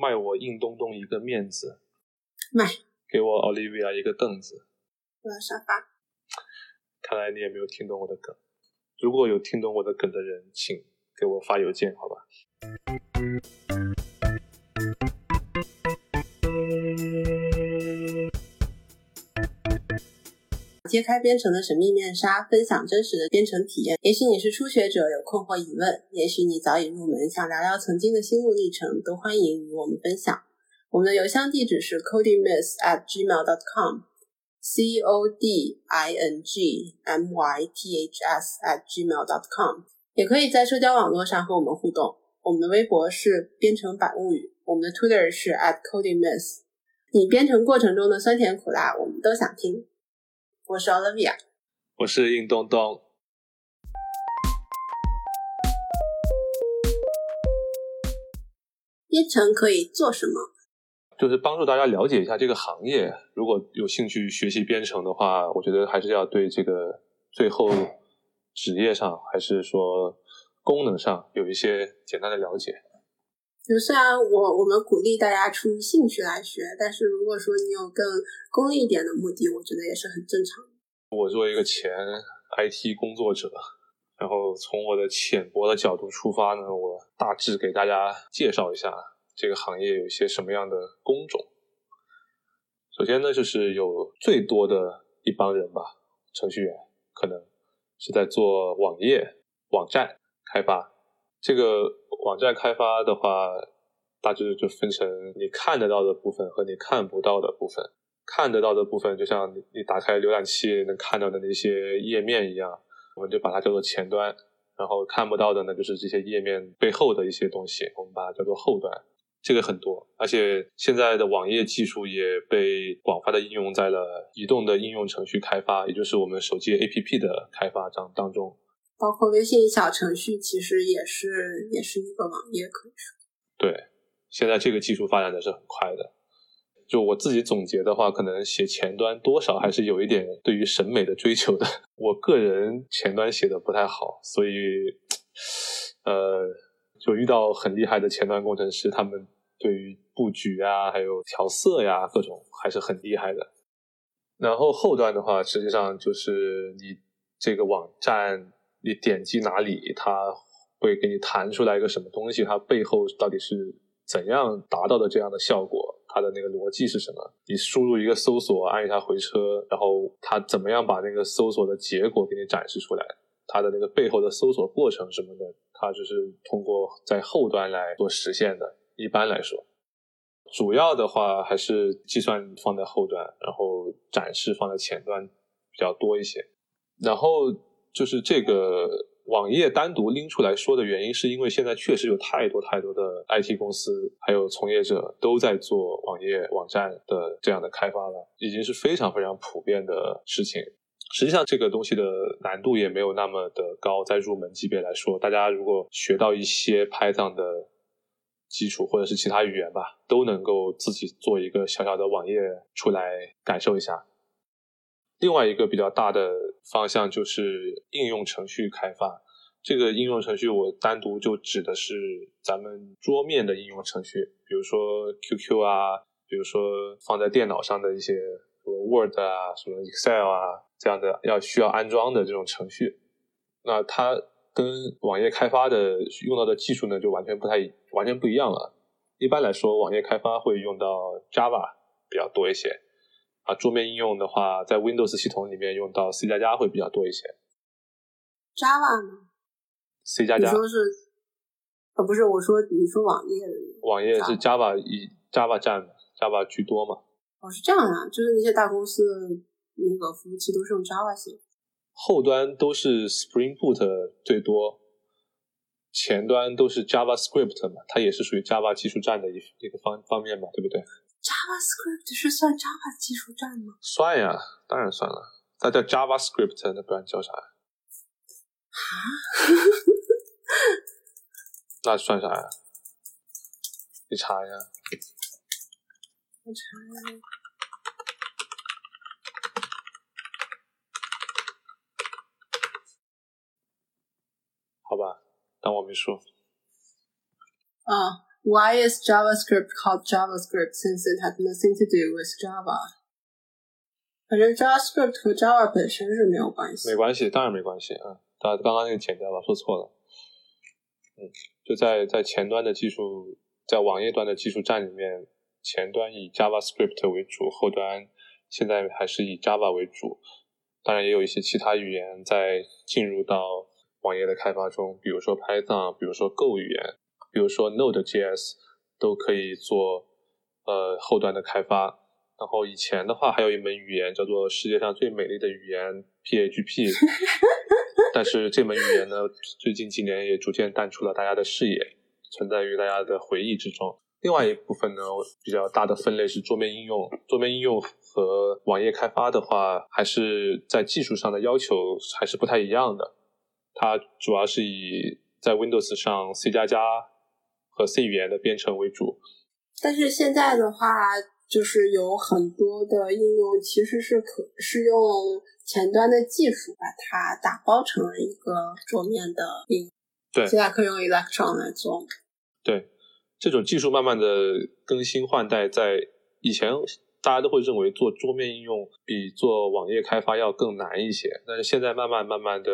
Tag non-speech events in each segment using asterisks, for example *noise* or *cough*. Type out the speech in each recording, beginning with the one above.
卖我硬东东一个面子，卖给我 Olivia 一个凳子。我要沙发。看来你也没有听懂我的梗。如果有听懂我的梗的人，请给我发邮件，好吧？揭开编程的神秘面纱，分享真实的编程体验。也许你是初学者，有困惑疑问；也许你早已入门，想聊聊曾经的心路历程，都欢迎与我们分享。我们的邮箱地址是 codingmyth at gmail dot com，c o d i n g m y t h s at gmail dot com。也可以在社交网络上和我们互动。我们的微博是编程百物语，我们的 Twitter 是 at codingmyth。你编程过程中的酸甜苦辣，我们都想听。我是 Olivia，我是硬东东。编程可以做什么？就是帮助大家了解一下这个行业。如果有兴趣学习编程的话，我觉得还是要对这个最后职业上，还是说功能上有一些简单的了解。就虽然我我们鼓励大家出于兴趣来学，但是如果说你有更功利一点的目的，我觉得也是很正常的。我作为一个前 IT 工作者，然后从我的浅薄的角度出发呢，我大致给大家介绍一下这个行业有一些什么样的工种。首先呢，就是有最多的一帮人吧，程序员可能是在做网页、网站开发。这个网站开发的话，大致就分成你看得到的部分和你看不到的部分。看得到的部分，就像你你打开浏览器能看到的那些页面一样，我们就把它叫做前端。然后看不到的呢，就是这些页面背后的一些东西，我们把它叫做后端。这个很多，而且现在的网页技术也被广泛的应用在了移动的应用程序开发，也就是我们手机 APP 的开发当当中。包括微信小程序，其实也是也是一个网页，可以说。对，现在这个技术发展的是很快的。就我自己总结的话，可能写前端多少还是有一点对于审美的追求的。*laughs* 我个人前端写的不太好，所以，呃，就遇到很厉害的前端工程师，他们对于布局啊，还有调色呀，各种还是很厉害的。然后后端的话，实际上就是你这个网站。你点击哪里，它会给你弹出来一个什么东西？它背后到底是怎样达到的这样的效果？它的那个逻辑是什么？你输入一个搜索，按一下回车，然后它怎么样把那个搜索的结果给你展示出来？它的那个背后的搜索过程什么的，它就是通过在后端来做实现的。一般来说，主要的话还是计算放在后端，然后展示放在前端比较多一些，然后。就是这个网页单独拎出来说的原因，是因为现在确实有太多太多的 IT 公司，还有从业者都在做网页网站的这样的开发了，已经是非常非常普遍的事情。实际上，这个东西的难度也没有那么的高，在入门级别来说，大家如果学到一些 Python 的基础或者是其他语言吧，都能够自己做一个小小的网页出来感受一下。另外一个比较大的方向就是应用程序开发。这个应用程序我单独就指的是咱们桌面的应用程序，比如说 QQ 啊，比如说放在电脑上的一些什么 Word 啊、什么 Excel 啊这样的要需要安装的这种程序。那它跟网页开发的用到的技术呢，就完全不太完全不一样了。一般来说，网页开发会用到 Java 比较多一些。啊，桌面应用的话，在 Windows 系统里面用到 C 加加会比较多一些。Java 呢？C 加加。你说是？啊，不是，我说你说网页的。网页是 Java 以 Java 占 Java 居多嘛？哦，是这样啊，就是那些大公司那个服务器都是用 Java 写。后端都是 Spring Boot 最多，前端都是 JavaScript 嘛，它也是属于 Java 技术站的一一个方方面嘛，对不对？JavaScript 是算 Java 技术栈吗？算呀，当然算了。它叫 JavaScript，那不然叫啥？啊？*laughs* 那算啥呀？你查一下。我查。好吧，当我没说。啊。Why is JavaScript called JavaScript since it has nothing to do with Java？反正 JavaScript 和 Java 本身是没有关系。没关系，当然没关系啊。大家刚刚那个剪掉吧，说错了。嗯，就在在前端的技术，在网页端的技术站里面，前端以 JavaScript 为主，后端现在还是以 Java 为主。当然也有一些其他语言在进入到网页的开发中，比如说 Python，比如说 Go 语言。比如说 Node.js 都可以做呃后端的开发，然后以前的话还有一门语言叫做世界上最美丽的语言 PHP，*laughs* 但是这门语言呢最近几年也逐渐淡出了大家的视野，存在于大家的回忆之中。另外一部分呢比较大的分类是桌面应用，桌面应用和网页开发的话，还是在技术上的要求还是不太一样的，它主要是以在 Windows 上 C 加加。和 C 语言的编程为主，但是现在的话，就是有很多的应用其实是可是用前端的技术把它打包成了一个桌面的应用。对，现在可以用 Electron 来做。对，这种技术慢慢的更新换代，在以前大家都会认为做桌面应用比做网页开发要更难一些，但是现在慢慢慢慢的，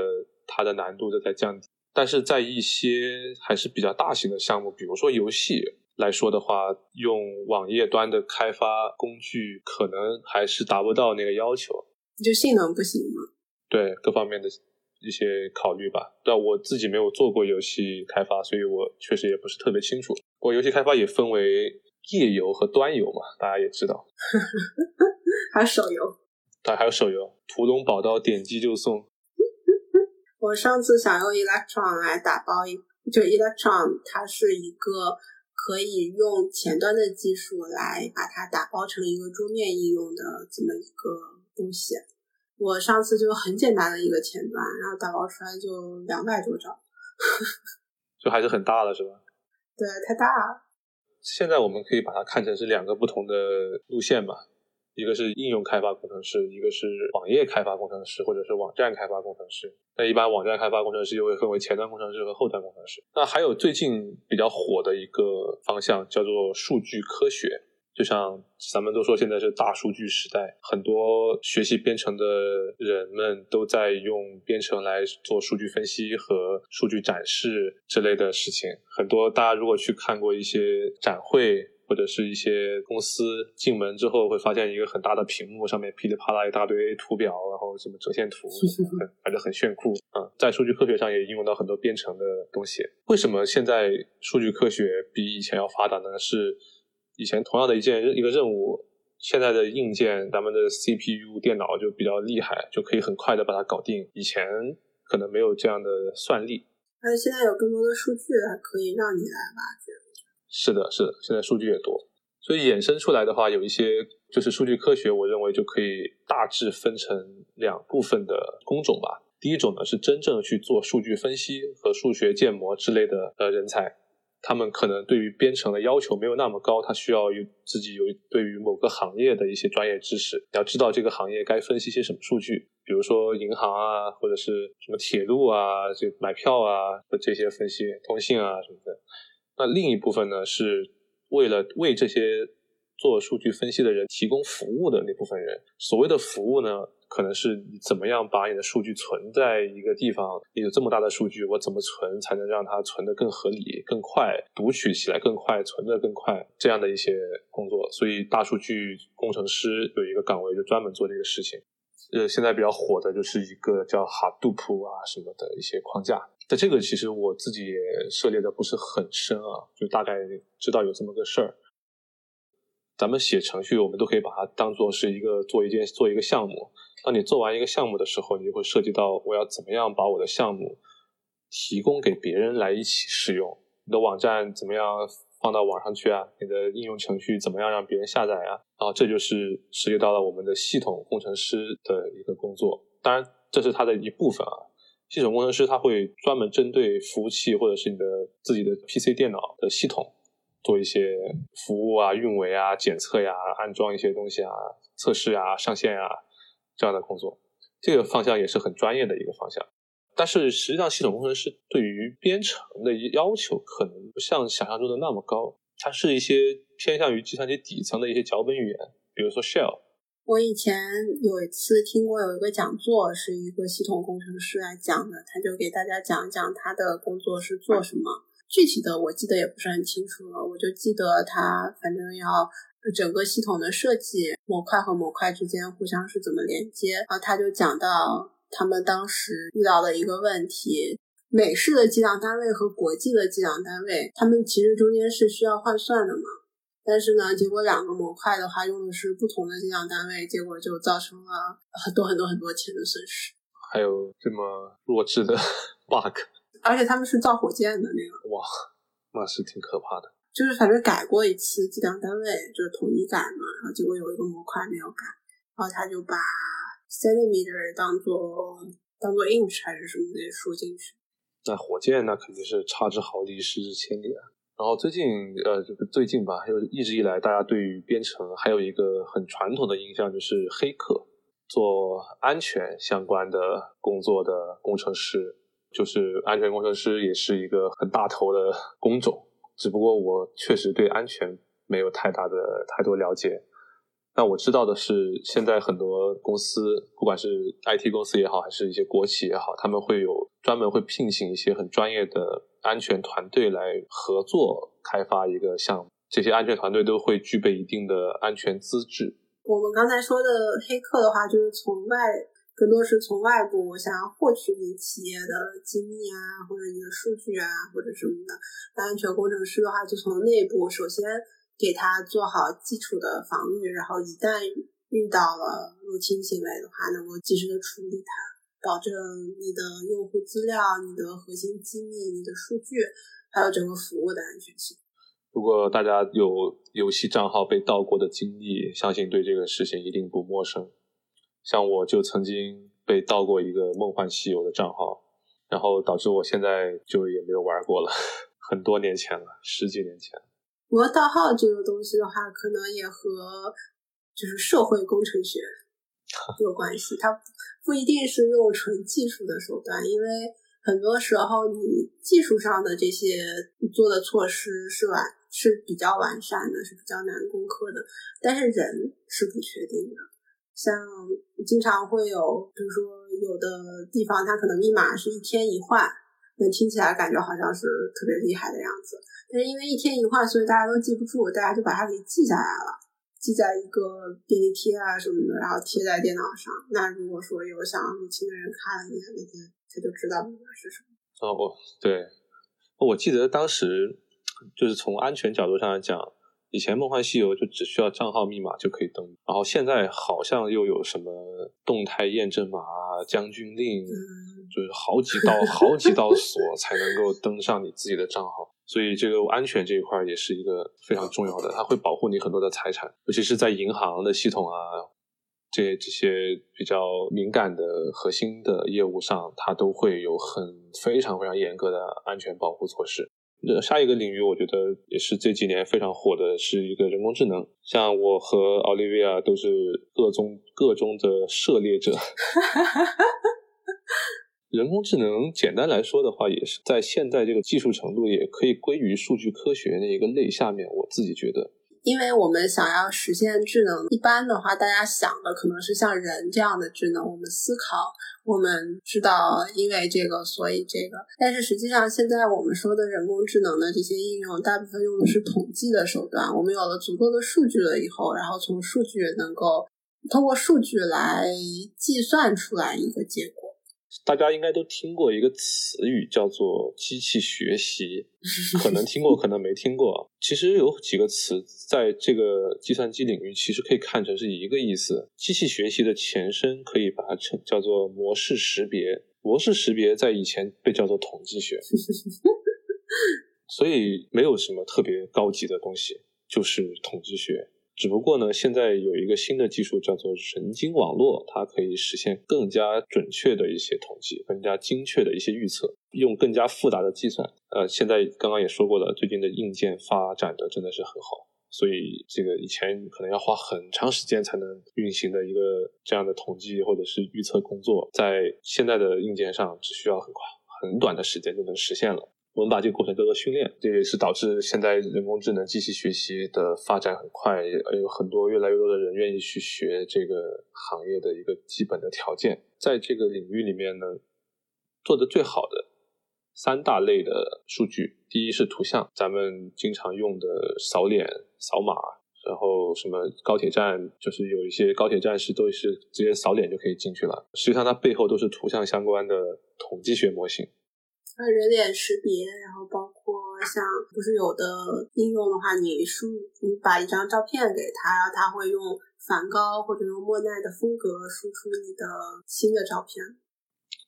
它的难度都在降低。但是在一些还是比较大型的项目，比如说游戏来说的话，用网页端的开发工具可能还是达不到那个要求，就性能不行吗？对各方面的一些考虑吧。但我自己没有做过游戏开发，所以我确实也不是特别清楚。不过游戏开发也分为页游和端游嘛，大家也知道。*laughs* 还有手游，对，还有手游，屠龙宝刀点击就送。我上次想用 Electron 来打包一，就 Electron 它是一个可以用前端的技术来把它打包成一个桌面应用的这么一个东西。我上次就很简单的一个前端，然后打包出来就两百多兆，*laughs* 就还是很大了，是吧？对，太大了。现在我们可以把它看成是两个不同的路线吧。一个是应用开发工程师，一个是网页开发工程师，或者是网站开发工程师。那一般网站开发工程师就会分为前端工程师和后端工程师。那还有最近比较火的一个方向叫做数据科学。就像咱们都说现在是大数据时代，很多学习编程的人们都在用编程来做数据分析和数据展示之类的事情。很多大家如果去看过一些展会。或者是一些公司进门之后会发现一个很大的屏幕，上面噼里啪啦一大堆图表，然后什么折线图，很反正很炫酷啊。在数据科学上也应用到很多编程的东西。为什么现在数据科学比以前要发达呢？是以前同样的一件一个任务，现在的硬件，咱们的 CPU 电脑就比较厉害，就可以很快的把它搞定。以前可能没有这样的算力。而且现在有更多的数据，还可以让你来挖掘。是的，是的，现在数据也多，所以衍生出来的话，有一些就是数据科学，我认为就可以大致分成两部分的工种吧。第一种呢是真正去做数据分析和数学建模之类的呃人才，他们可能对于编程的要求没有那么高，他需要有自己有对于某个行业的一些专业知识，要知道这个行业该分析些什么数据，比如说银行啊，或者是什么铁路啊，这买票啊这些分析，通信啊什么的。那另一部分呢，是为了为这些做数据分析的人提供服务的那部分人。所谓的服务呢，可能是怎么样把你的数据存在一个地方，你有这么大的数据，我怎么存才能让它存得更合理、更快，读取起来更快，存得更快，这样的一些工作。所以，大数据工程师有一个岗位就专门做这个事情。呃，现在比较火的就是一个叫 Hadoop 啊什么的一些框架。但这个其实我自己也涉猎的不是很深啊，就大概知道有这么个事儿。咱们写程序，我们都可以把它当做是一个做一件做一个项目。当你做完一个项目的时候，你就会涉及到我要怎么样把我的项目提供给别人来一起使用。你的网站怎么样放到网上去啊？你的应用程序怎么样让别人下载啊？然后这就是涉及到了我们的系统工程师的一个工作。当然，这是它的一部分啊。系统工程师他会专门针对服务器或者是你的自己的 PC 电脑的系统做一些服务啊、运维啊、检测呀、安装一些东西啊、测试啊、上线啊这样的工作。这个方向也是很专业的一个方向。但是实际上，系统工程师对于编程的要求可能不像想象中的那么高，它是一些偏向于计算机底层的一些脚本语言，比如说 Shell。我以前有一次听过有一个讲座，是一个系统工程师来讲的，他就给大家讲一讲他的工作是做什么。具体的我记得也不是很清楚了，我就记得他反正要整个系统的设计，模块和模块之间互相是怎么连接。然后他就讲到他们当时遇到的一个问题：美式的计量单位和国际的计量单位，他们其实中间是需要换算的嘛。但是呢，结果两个模块的话用的是不同的计量单位，结果就造成了很多很多很多钱的损失。还有这么弱智的 *laughs* bug。而且他们是造火箭的那个，哇，那是挺可怕的。就是反正改过一次计量单位，就是统一改嘛，然后结果有一个模块没有改，然后他就把 centimeter 当做当做 inch 还是什么的输进去。那火箭那肯定是差之毫厘，失之千里啊。然后最近呃，这个最近吧，还有一直以来大家对于编程还有一个很传统的印象，就是黑客，做安全相关的工作的工程师。就是安全工程师也是一个很大头的工种，只不过我确实对安全没有太大的太多了解。但我知道的是，现在很多公司，不管是 IT 公司也好，还是一些国企也好，他们会有专门会聘请一些很专业的安全团队来合作开发一个项目。这些安全团队都会具备一定的安全资质。我们刚才说的黑客的话，就是从外。更多是从外部想要获取你企业的机密啊，或者你的数据啊，或者什么的。那安全工程师的话，就从内部首先给他做好基础的防御，然后一旦遇到了入侵行为的话，能够及时的处理它，保证你的用户资料、你的核心机密、你的数据，还有整个服务的安全性。如果大家有游戏账号被盗过的经历，相信对这个事情一定不陌生。像我就曾经被盗过一个《梦幻西游》的账号，然后导致我现在就也没有玩过了，很多年前了，十几年前。不过盗号这个东西的话，可能也和就是社会工程学 *laughs* 有关系，它不一定是用纯技术的手段，因为很多时候你技术上的这些做的措施是完是比较完善的，是比较难攻克的，但是人是不确定的。像经常会有，比如说有的地方它可能密码是一天一换，那听起来感觉好像是特别厉害的样子。但是因为一天一换，所以大家都记不住，大家就把它给记下来了，记在一个便利贴啊什么的，然后贴在电脑上。那如果说有想入侵的人看了一眼那天，他就知道密码是什么。哦，对，我记得当时就是从安全角度上来讲。以前《梦幻西游》就只需要账号密码就可以登，然后现在好像又有什么动态验证码、将军令，就是好几道好几道锁才能够登上你自己的账号。所以这个安全这一块也是一个非常重要的，它会保护你很多的财产，尤其是在银行的系统啊，这这些比较敏感的核心的业务上，它都会有很非常非常严格的安全保护措施。下一个领域，我觉得也是这几年非常火的，是一个人工智能。像我和奥利维亚都是各中各中的涉猎者。*laughs* 人工智能简单来说的话，也是在现在这个技术程度，也可以归于数据科学的一个类下面。我自己觉得。因为我们想要实现智能，一般的话，大家想的可能是像人这样的智能。我们思考，我们知道，因为这个，所以这个。但是实际上，现在我们说的人工智能的这些应用，大部分用的是统计的手段。我们有了足够的数据了以后，然后从数据能够通过数据来计算出来一个结果。大家应该都听过一个词语，叫做机器学习，可能听过，可能没听过。其实有几个词在这个计算机领域，其实可以看成是一个意思。机器学习的前身可以把它称叫做模式识别，模式识别在以前被叫做统计学，*laughs* 所以没有什么特别高级的东西，就是统计学。只不过呢，现在有一个新的技术叫做神经网络，它可以实现更加准确的一些统计，更加精确的一些预测，用更加复杂的计算。呃，现在刚刚也说过了，最近的硬件发展的真的是很好，所以这个以前可能要花很长时间才能运行的一个这样的统计或者是预测工作，在现在的硬件上只需要很快很短的时间就能实现了。我们把这个过程叫做训练，这也是导致现在人工智能、机器学习的发展很快，有很多越来越多的人愿意去学这个行业的一个基本的条件。在这个领域里面呢，做的最好的三大类的数据，第一是图像，咱们经常用的扫脸、扫码，然后什么高铁站，就是有一些高铁站是都是直接扫脸就可以进去了，实际上它背后都是图像相关的统计学模型。呃，人脸识别，然后包括像不是有的应用的话，你输你把一张照片给他，然后他会用梵高或者用莫奈的风格输出你的新的照片。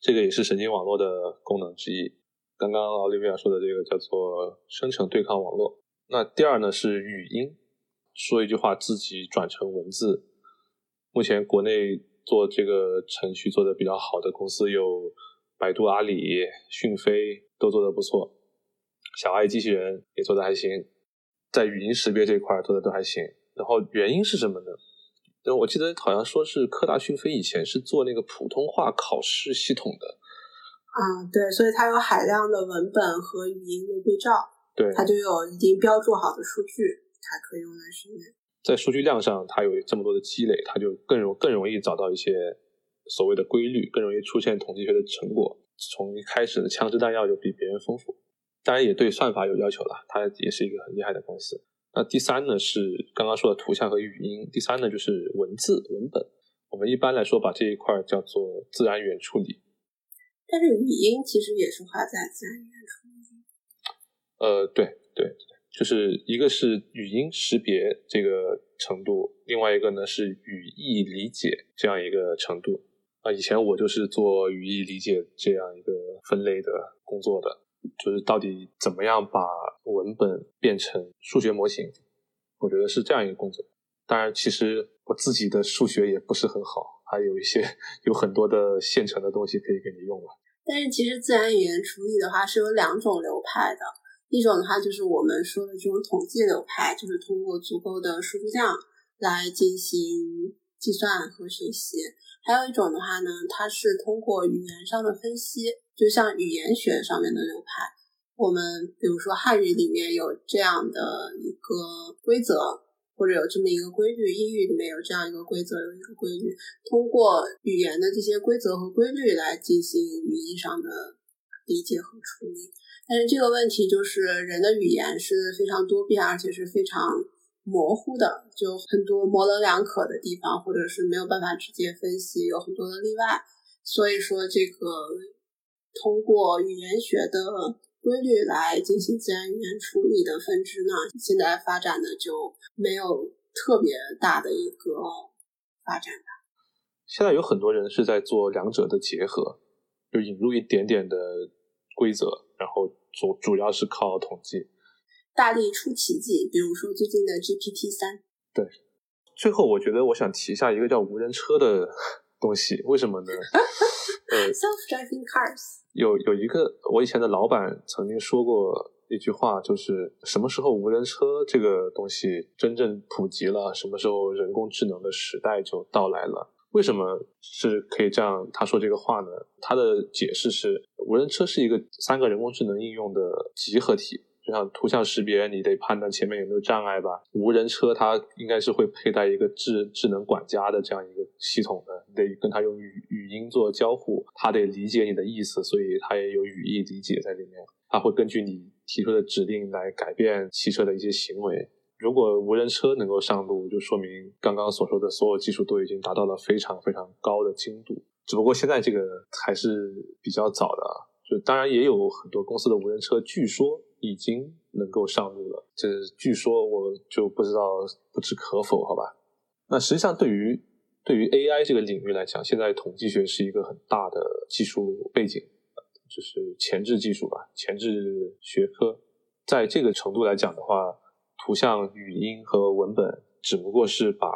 这个也是神经网络的功能之一。刚刚奥利维亚说的这个叫做生成对抗网络。那第二呢是语音，说一句话自己转成文字。目前国内做这个程序做的比较好的公司有。百度、阿里、讯飞都做得不错，小爱机器人也做得还行，在语音识别这块做的都还行。然后原因是什么呢？我记得好像说是科大讯飞以前是做那个普通话考试系统的。啊，对，所以它有海量的文本和语音的对照，对，它就有已经标注好的数据，它可以用来训练。在数据量上，它有这么多的积累，它就更容更容易找到一些。所谓的规律更容易出现统计学的成果，从一开始的枪支弹药就比别人丰富，当然也对算法有要求了，它也是一个很厉害的公司。那第三呢是刚刚说的图像和语音，第三呢就是文字文本，我们一般来说把这一块叫做自然语言处理。但是语音其实也是花在自然语言处理。呃，对对。就是一个是语音识别这个程度，另外一个呢是语义理解这样一个程度啊。以前我就是做语义理解这样一个分类的工作的，就是到底怎么样把文本变成数学模型，我觉得是这样一个工作。当然，其实我自己的数学也不是很好，还有一些有很多的现成的东西可以给你用了。但是，其实自然语言处理的话是有两种流派的。一种的话就是我们说的这种统计流派，就是通过足够的数据量来进行计算和学习；还有一种的话呢，它是通过语言上的分析，就像语言学上面的流派。我们比如说汉语里面有这样的一个规则，或者有这么一个规律；英语里面有这样一个规则，有一个规律。通过语言的这些规则和规律来进行语义上的理解和处理。但是这个问题就是，人的语言是非常多变，而且是非常模糊的，就很多模棱两可的地方，或者是没有办法直接分析，有很多的例外。所以说，这个通过语言学的规律来进行自然语言处理的分支呢，现在发展的就没有特别大的一个发展吧。现在有很多人是在做两者的结合，就引入一点点的规则。然后主主要是靠统计，大力出奇迹，比如说最近的 GPT 三。对，最后我觉得我想提一下一个叫无人车的 *laughs* 东西，为什么呢？呃，*laughs* self-driving cars。有有一个我以前的老板曾经说过一句话，就是什么时候无人车这个东西真正普及了，什么时候人工智能的时代就到来了。为什么是可以这样？他说这个话呢？他的解释是，无人车是一个三个人工智能应用的集合体。就像图像识别，你得判断前面有没有障碍吧。无人车它应该是会佩戴一个智智能管家的这样一个系统的，你得跟它用语语音做交互，它得理解你的意思，所以它也有语义理解在里面。它会根据你提出的指令来改变汽车的一些行为。如果无人车能够上路，就说明刚刚所说的所有技术都已经达到了非常非常高的精度。只不过现在这个还是比较早的，就当然也有很多公司的无人车，据说已经能够上路了。这据说我就不知道不知可否，好吧？那实际上对于对于 AI 这个领域来讲，现在统计学是一个很大的技术背景，就是前置技术吧，前置学科。在这个程度来讲的话。图像、语音和文本只不过是把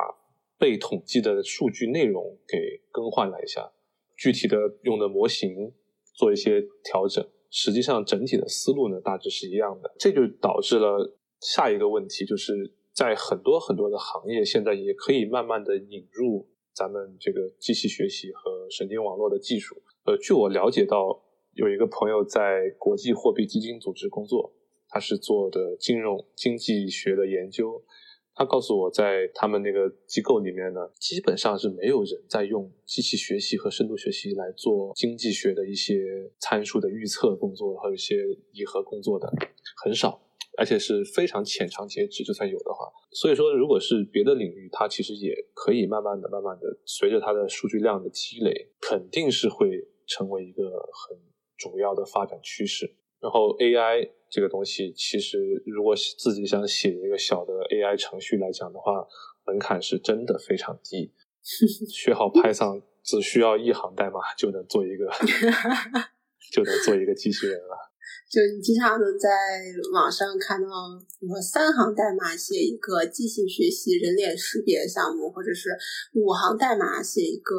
被统计的数据内容给更换了一下，具体的用的模型做一些调整，实际上整体的思路呢大致是一样的。这就导致了下一个问题，就是在很多很多的行业，现在也可以慢慢的引入咱们这个机器学习和神经网络的技术。呃，据我了解到，有一个朋友在国际货币基金组织工作，他是做的金融经济学的研究。他告诉我在他们那个机构里面呢，基本上是没有人在用机器学习和深度学习来做经济学的一些参数的预测工作和一些拟合工作的，很少。而且是非常浅尝辄止，就算有的话，所以说，如果是别的领域，它其实也可以慢慢的、慢慢的，随着它的数据量的积累，肯定是会成为一个很主要的发展趋势。然后 AI 这个东西，其实如果自己想写一个小的 AI 程序来讲的话，门槛是真的非常低，*laughs* 学好 Python 只需要一行代码就能做一个，*laughs* 就能做一个机器人了。*laughs* 就你经常能在网上看到，什么三行代码写一个机器学习人脸识别项目，或者是五行代码写一个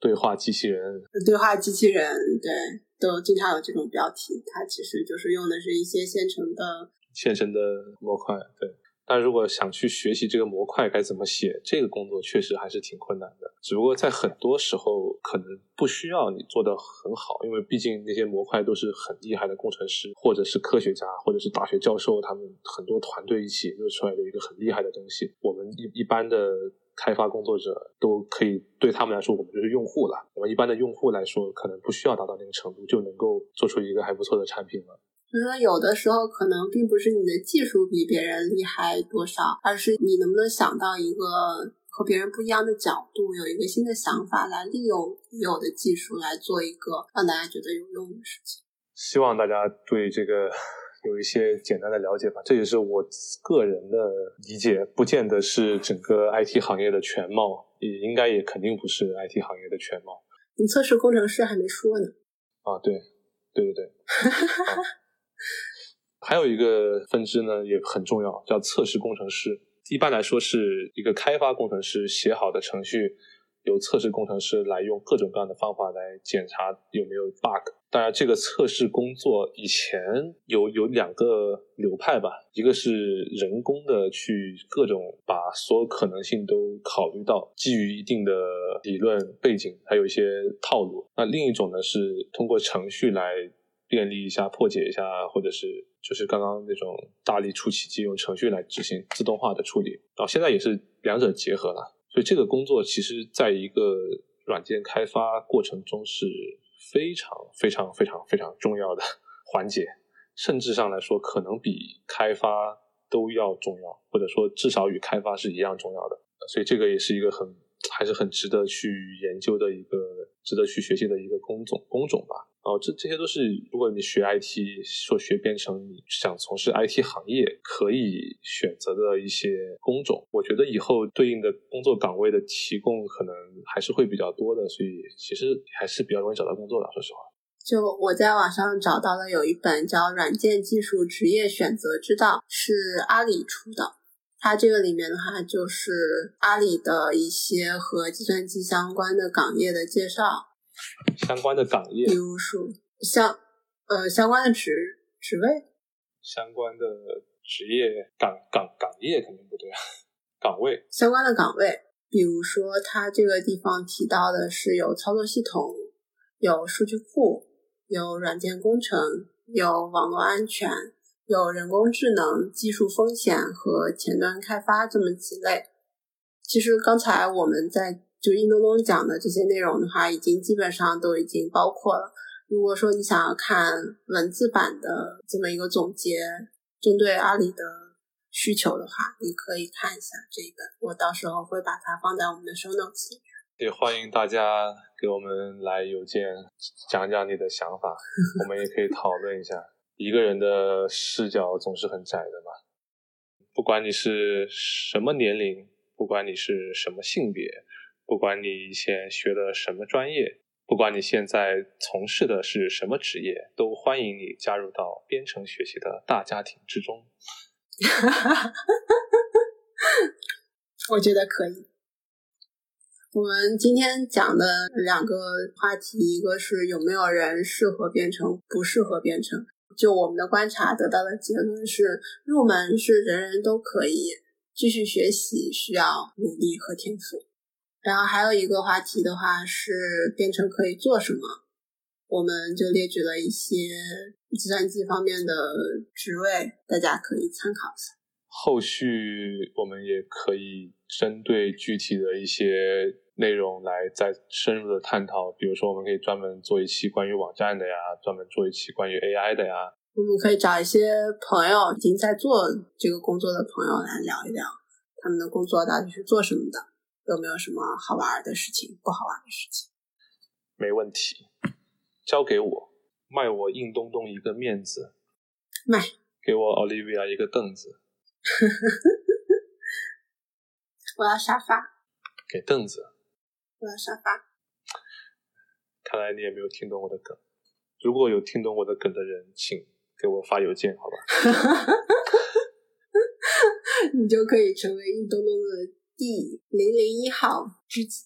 对话机器人。对话机器人，对，都经常有这种标题。它其实就是用的是一些现成的、现成的模块，对。但如果想去学习这个模块该怎么写，这个工作确实还是挺困难的。只不过在很多时候可能不需要你做的很好，因为毕竟那些模块都是很厉害的工程师，或者是科学家，或者是大学教授，他们很多团队一起研究出来的一个很厉害的东西。我们一一般的开发工作者都可以对他们来说，我们就是用户了。我们一般的用户来说，可能不需要达到那个程度，就能够做出一个还不错的产品了。就说有的时候可能并不是你的技术比别人厉害多少，而是你能不能想到一个和别人不一样的角度，有一个新的想法来利用已有的技术来做一个让大家觉得有用的事情。希望大家对这个有一些简单的了解吧，这也是我个人的理解，不见得是整个 IT 行业的全貌，也应该也肯定不是 IT 行业的全貌。你测试工程师还没说呢。啊，对，对对对。*laughs* 还有一个分支呢，也很重要，叫测试工程师。一般来说，是一个开发工程师写好的程序，由测试工程师来用各种各样的方法来检查有没有 bug。当然，这个测试工作以前有有两个流派吧，一个是人工的去各种把所有可能性都考虑到，基于一定的理论背景，还有一些套路。那另一种呢，是通过程序来。便利一下，破解一下，或者是就是刚刚那种大力出奇迹，用程序来执行自动化的处理，然后现在也是两者结合了，所以这个工作其实在一个软件开发过程中是非常非常非常非常重要的环节，甚至上来说可能比开发都要重要，或者说至少与开发是一样重要的，所以这个也是一个很还是很值得去研究的一个值得去学习的一个工种工种吧。哦，这这些都是如果你学 IT 说学编程，你想从事 IT 行业可以选择的一些工种。我觉得以后对应的工作岗位的提供可能还是会比较多的，所以其实还是比较容易找到工作的。说实话，就我在网上找到了有一本叫《软件技术职业选择之道》，是阿里出的。它这个里面的话，就是阿里的一些和计算机相关的岗业的介绍。*laughs* 相关的岗业，比如说相呃相关的职职位，相关的职业岗岗岗业肯定不对啊，岗位相关的岗位，比如说它这个地方提到的是有操作系统、有数据库、有软件工程、有网络安全、有人工智能、技术风险和前端开发这么几类。其实刚才我们在。就印东东讲的这些内容的话，已经基本上都已经包括了。如果说你想要看文字版的这么一个总结，针对阿里的需求的话，你可以看一下这个。我到时候会把它放在我们的 show notes 里。也欢迎大家给我们来邮件讲讲你的想法，我们也可以讨论一下。一个人的视角总是很窄的嘛，不管你是什么年龄，不管你是什么性别。不管你以前学的什么专业，不管你现在从事的是什么职业，都欢迎你加入到编程学习的大家庭之中。*laughs* 我觉得可以。我们今天讲的两个话题，一个是有没有人适合编程，不适合编程。就我们的观察得到的结论是，入门是人人都可以。继续学习需要努力和天赋。然后还有一个话题的话是编程可以做什么，我们就列举了一些计算机方面的职位，大家可以参考一下。后续我们也可以针对具体的一些内容来再深入的探讨，比如说我们可以专门做一期关于网站的呀，专门做一期关于 AI 的呀。我们可以找一些朋友已经在做这个工作的朋友来聊一聊，他们的工作到底是做什么的。有没有什么好玩的事情？不好玩的事情？没问题，交给我，卖我硬东东一个面子，卖给我 Olivia 一个凳子，*laughs* 我要沙发，给凳子，我要沙发。看来你也没有听懂我的梗。如果有听懂我的梗的人，请给我发邮件，好吧？*laughs* *laughs* 你就可以成为硬东东的。第零零一号知己，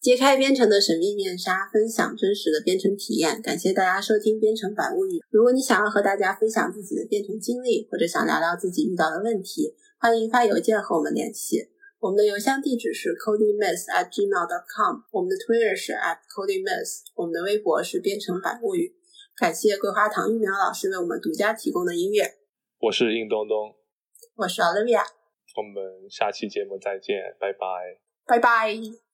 揭开编程的神秘面纱，分享真实的编程体验。感谢大家收听《编程百物语》。如果你想要和大家分享自己的编程经历，或者想聊聊自己遇到的问题，欢迎发邮件和我们联系。我们的邮箱地址是 codingmess@gmail.com，我们的 Twitter 是 @codingmess，我们的微博是编程百物语。感谢桂花糖育苗老师为我们独家提供的音乐。我是硬东东，我是 Olivia，我们下期节目再见，拜拜，拜拜。